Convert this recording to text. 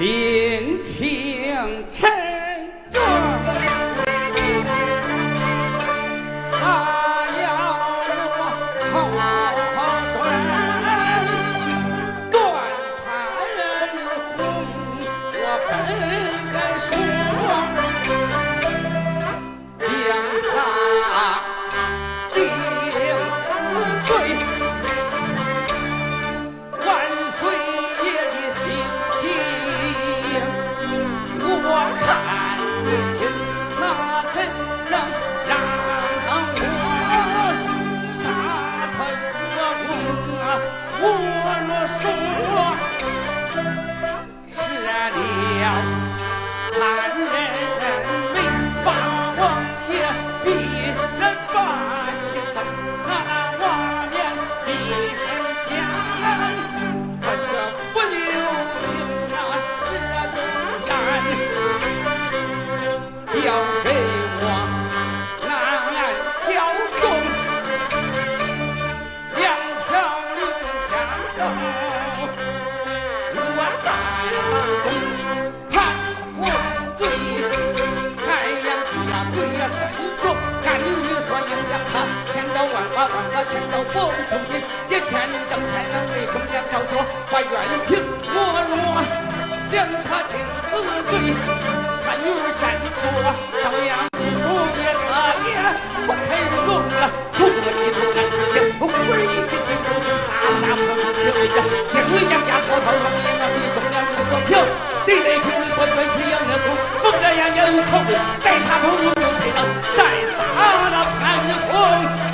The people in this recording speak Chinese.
心情沉中央招说，把冤平我若将他定死罪，他女儿善做当阳叔也他也不开容了，土地头干事情，忽而一记心中心，杀杀破破只为家，心为杨家滔滔容颜啊，比中央不公平，地雷平你关关去杨热空，风着杨杨有仇，再杀头有有谁能再杀了潘公？